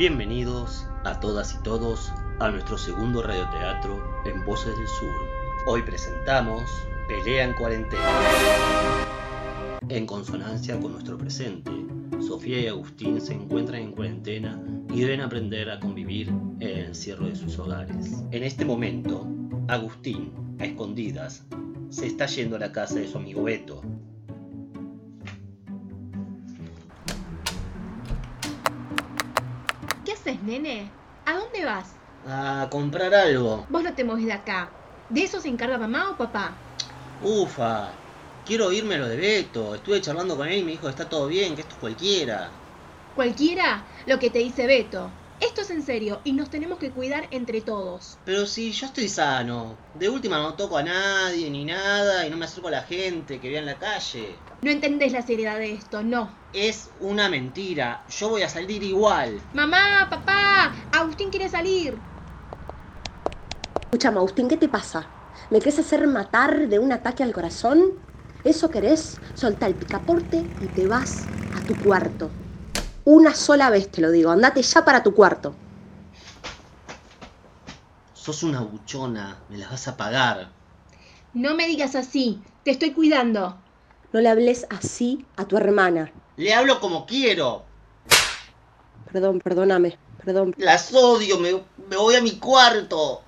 Bienvenidos a todas y todos a nuestro segundo radioteatro en Voces del Sur. Hoy presentamos Pelea en Cuarentena. En consonancia con nuestro presente, Sofía y Agustín se encuentran en cuarentena y deben aprender a convivir en el encierro de sus hogares. En este momento, Agustín, a escondidas, se está yendo a la casa de su amigo Beto. Haces, nene? ¿A dónde vas? A comprar algo. Vos no te moves de acá. ¿De eso se encarga mamá o papá? Ufa, quiero irme lo de Beto. Estuve charlando con él y me dijo que está todo bien, que esto es cualquiera. Cualquiera lo que te dice Beto. Esto es en serio y nos tenemos que cuidar entre todos. Pero si yo estoy sano, de última no toco a nadie ni nada y no me acerco a la gente que vea en la calle. No entendés la seriedad de esto, no. Es una mentira, yo voy a salir igual. Mamá, papá, Agustín quiere salir. Escuchame, Agustín, ¿qué te pasa? ¿Me querés hacer matar de un ataque al corazón? ¿Eso querés? Solta el picaporte y te vas a tu cuarto. Una sola vez te lo digo, andate ya para tu cuarto. Sos una buchona, me las vas a pagar. No me digas así, te estoy cuidando. No le hables así a tu hermana. Le hablo como quiero. Perdón, perdóname, perdón. Las odio, me, me voy a mi cuarto.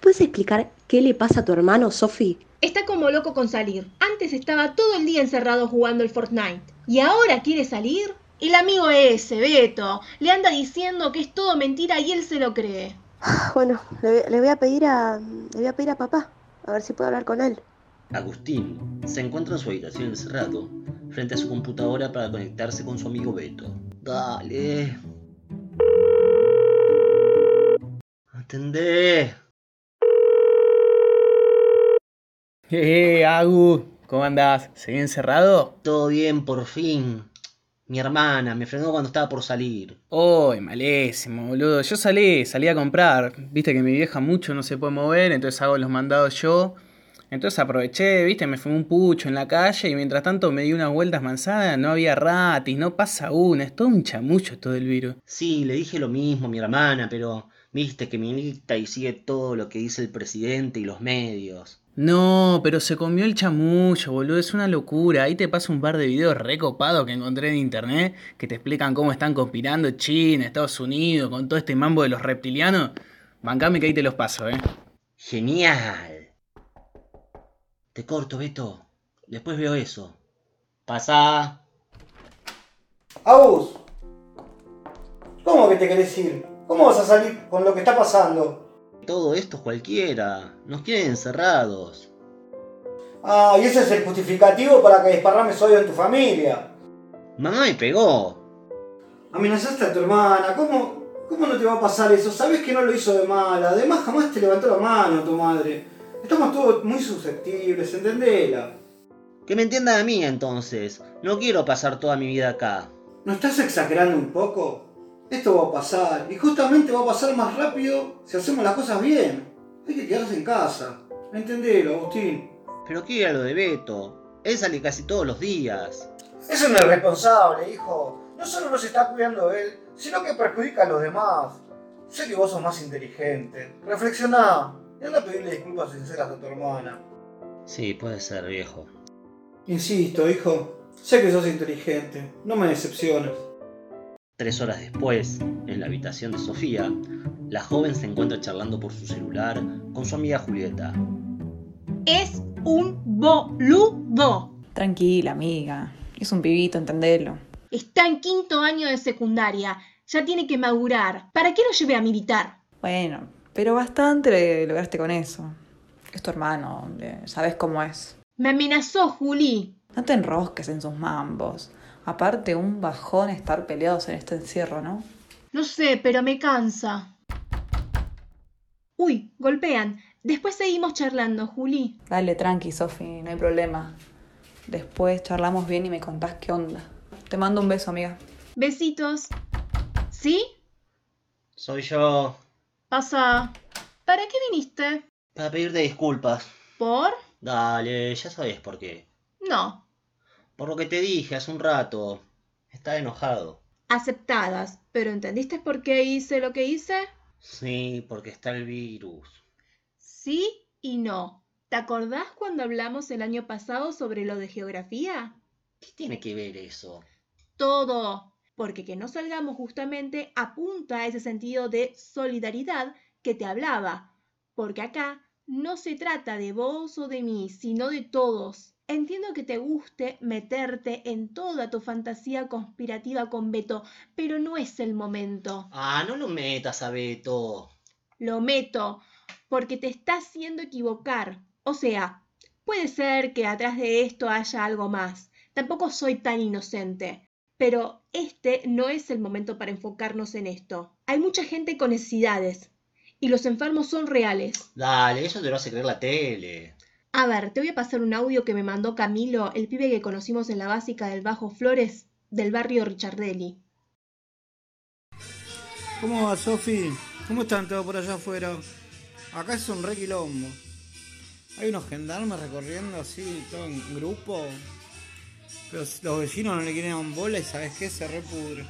¿Puedes explicar qué le pasa a tu hermano, Sofi? Está como loco con salir. Antes estaba todo el día encerrado jugando el Fortnite. ¿Y ahora quiere salir? El amigo ese, Beto, le anda diciendo que es todo mentira y él se lo cree. Bueno, le, le voy a pedir a. Le voy a pedir a papá. A ver si puedo hablar con él. Agustín se encuentra en su habitación encerrado, frente a su computadora para conectarse con su amigo Beto. Dale. Atendé. Eh, Agu, ¿cómo andás? ¿Seguí encerrado? Todo bien, por fin. Mi hermana me frenó cuando estaba por salir. Uy, malísimo, boludo. Yo salí, salí a comprar. Viste que mi vieja mucho no se puede mover, entonces hago los mandados yo. Entonces aproveché, viste, me fumé un pucho en la calle y mientras tanto me di unas vueltas manzanas, no había ratis, no pasa una, es todo un chamucho todo el virus. Sí, le dije lo mismo a mi hermana, pero viste que milita y sigue todo lo que dice el presidente y los medios. No, pero se comió el chamullo, boludo, es una locura. Ahí te paso un par de videos recopados que encontré en internet que te explican cómo están conspirando China, Estados Unidos, con todo este mambo de los reptilianos. Bancame que ahí te los paso, eh. Genial. Te corto, Beto. Después veo eso. Pasá. Agus, ¿cómo que te querés ir? ¿Cómo vas a salir con lo que está pasando? Todo esto es cualquiera. Nos quieren encerrados. Ah, y ese es el justificativo para que desparrames odio en tu familia. Mamá me pegó. Amenazaste a tu hermana, ¿cómo, ¿cómo no te va a pasar eso? Sabes que no lo hizo de mala, además jamás te levantó la mano tu madre. Estamos todos muy susceptibles, entendela. Que me entiendan a mí entonces. No quiero pasar toda mi vida acá. ¿No estás exagerando un poco? Esto va a pasar, y justamente va a pasar más rápido si hacemos las cosas bien. Hay que quedarse en casa. Entendelo, Agustín. Pero ¿qué era lo de Beto? Él sale casi todos los días. Es un irresponsable, hijo. No solo no se está cuidando él, sino que perjudica a los demás. Sé que vos sos más inteligente. Reflexioná y anda a pedirle disculpas sinceras a tu hermana. Sí, puede ser, viejo. Insisto, hijo. Sé que sos inteligente. No me decepciones. Tres horas después, en la habitación de Sofía, la joven se encuentra charlando por su celular con su amiga Julieta. Es un boludo. Tranquila, amiga. Es un pibito, entendelo. Está en quinto año de secundaria. Ya tiene que madurar. ¿Para qué lo llevé a militar? Bueno, pero bastante lograste con eso. Es tu hermano, sabes cómo es. Me amenazó, Juli. No te enrosques en sus mambos. Aparte, un bajón estar peleados en este encierro, ¿no? No sé, pero me cansa. Uy, golpean. Después seguimos charlando, Juli. Dale, tranqui, Sofi, no hay problema. Después charlamos bien y me contás qué onda. Te mando un beso, amiga. Besitos. ¿Sí? Soy yo. Pasa. ¿Para qué viniste? Para pedirte disculpas. ¿Por? Dale, ya sabes por qué. No. Por lo que te dije hace un rato. Está enojado. Aceptadas, pero ¿entendiste por qué hice lo que hice? Sí, porque está el virus. Sí y no. ¿Te acordás cuando hablamos el año pasado sobre lo de geografía? ¿Qué tiene que ver eso? Todo. Porque que no salgamos justamente apunta a ese sentido de solidaridad que te hablaba. Porque acá no se trata de vos o de mí, sino de todos. Entiendo que te guste meterte en toda tu fantasía conspirativa con Beto, pero no es el momento. Ah, no lo metas a Beto. Lo meto, porque te está haciendo equivocar. O sea, puede ser que atrás de esto haya algo más. Tampoco soy tan inocente. Pero este no es el momento para enfocarnos en esto. Hay mucha gente con necesidades. Y los enfermos son reales. Dale, eso te lo hace creer la tele. A ver, te voy a pasar un audio que me mandó Camilo, el pibe que conocimos en la básica del Bajo Flores, del barrio Richardelli. ¿Cómo va, Sofi? ¿Cómo están todos por allá afuera? Acá es un re quilombo. Hay unos gendarmes recorriendo así, todo en grupo. Pero los vecinos no le quieren bola y ¿sabes qué? Se repudre.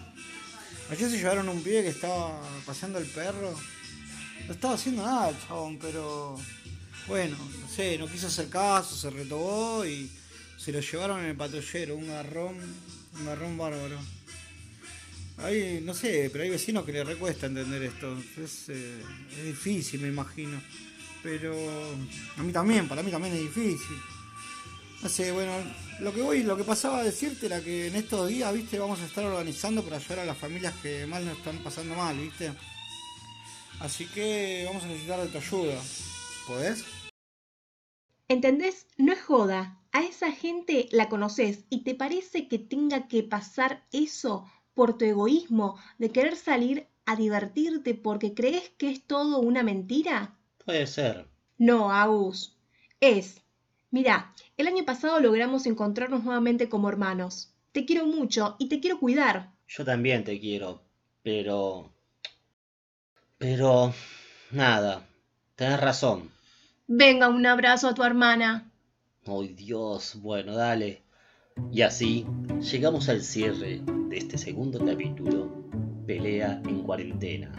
Ayer se llevaron un pibe que estaba paseando el perro. No estaba haciendo nada, chabón, pero bueno, no sé, no quiso hacer caso, se retobó y se lo llevaron en el patrullero, un garrón, un garrón bárbaro. Hay, no sé, pero hay vecinos que les recuesta entender esto. Es, eh, es difícil, me imagino. Pero a mí también, para mí también es difícil. No sé, bueno, lo que voy, lo que pasaba a decirte era que en estos días, viste, vamos a estar organizando para ayudar a las familias que mal nos están pasando mal, viste. Así que vamos a necesitar de tu ayuda. ¿Podés? ¿Entendés? No es joda. A esa gente la conoces y te parece que tenga que pasar eso por tu egoísmo de querer salir a divertirte porque crees que es todo una mentira? Puede ser. No, Agus. Es. Mira, el año pasado logramos encontrarnos nuevamente como hermanos. Te quiero mucho y te quiero cuidar. Yo también te quiero, pero... Pero... Nada. Tenés razón. Venga, un abrazo a tu hermana. Ay Dios, bueno, dale. Y así llegamos al cierre de este segundo capítulo, Pelea en cuarentena.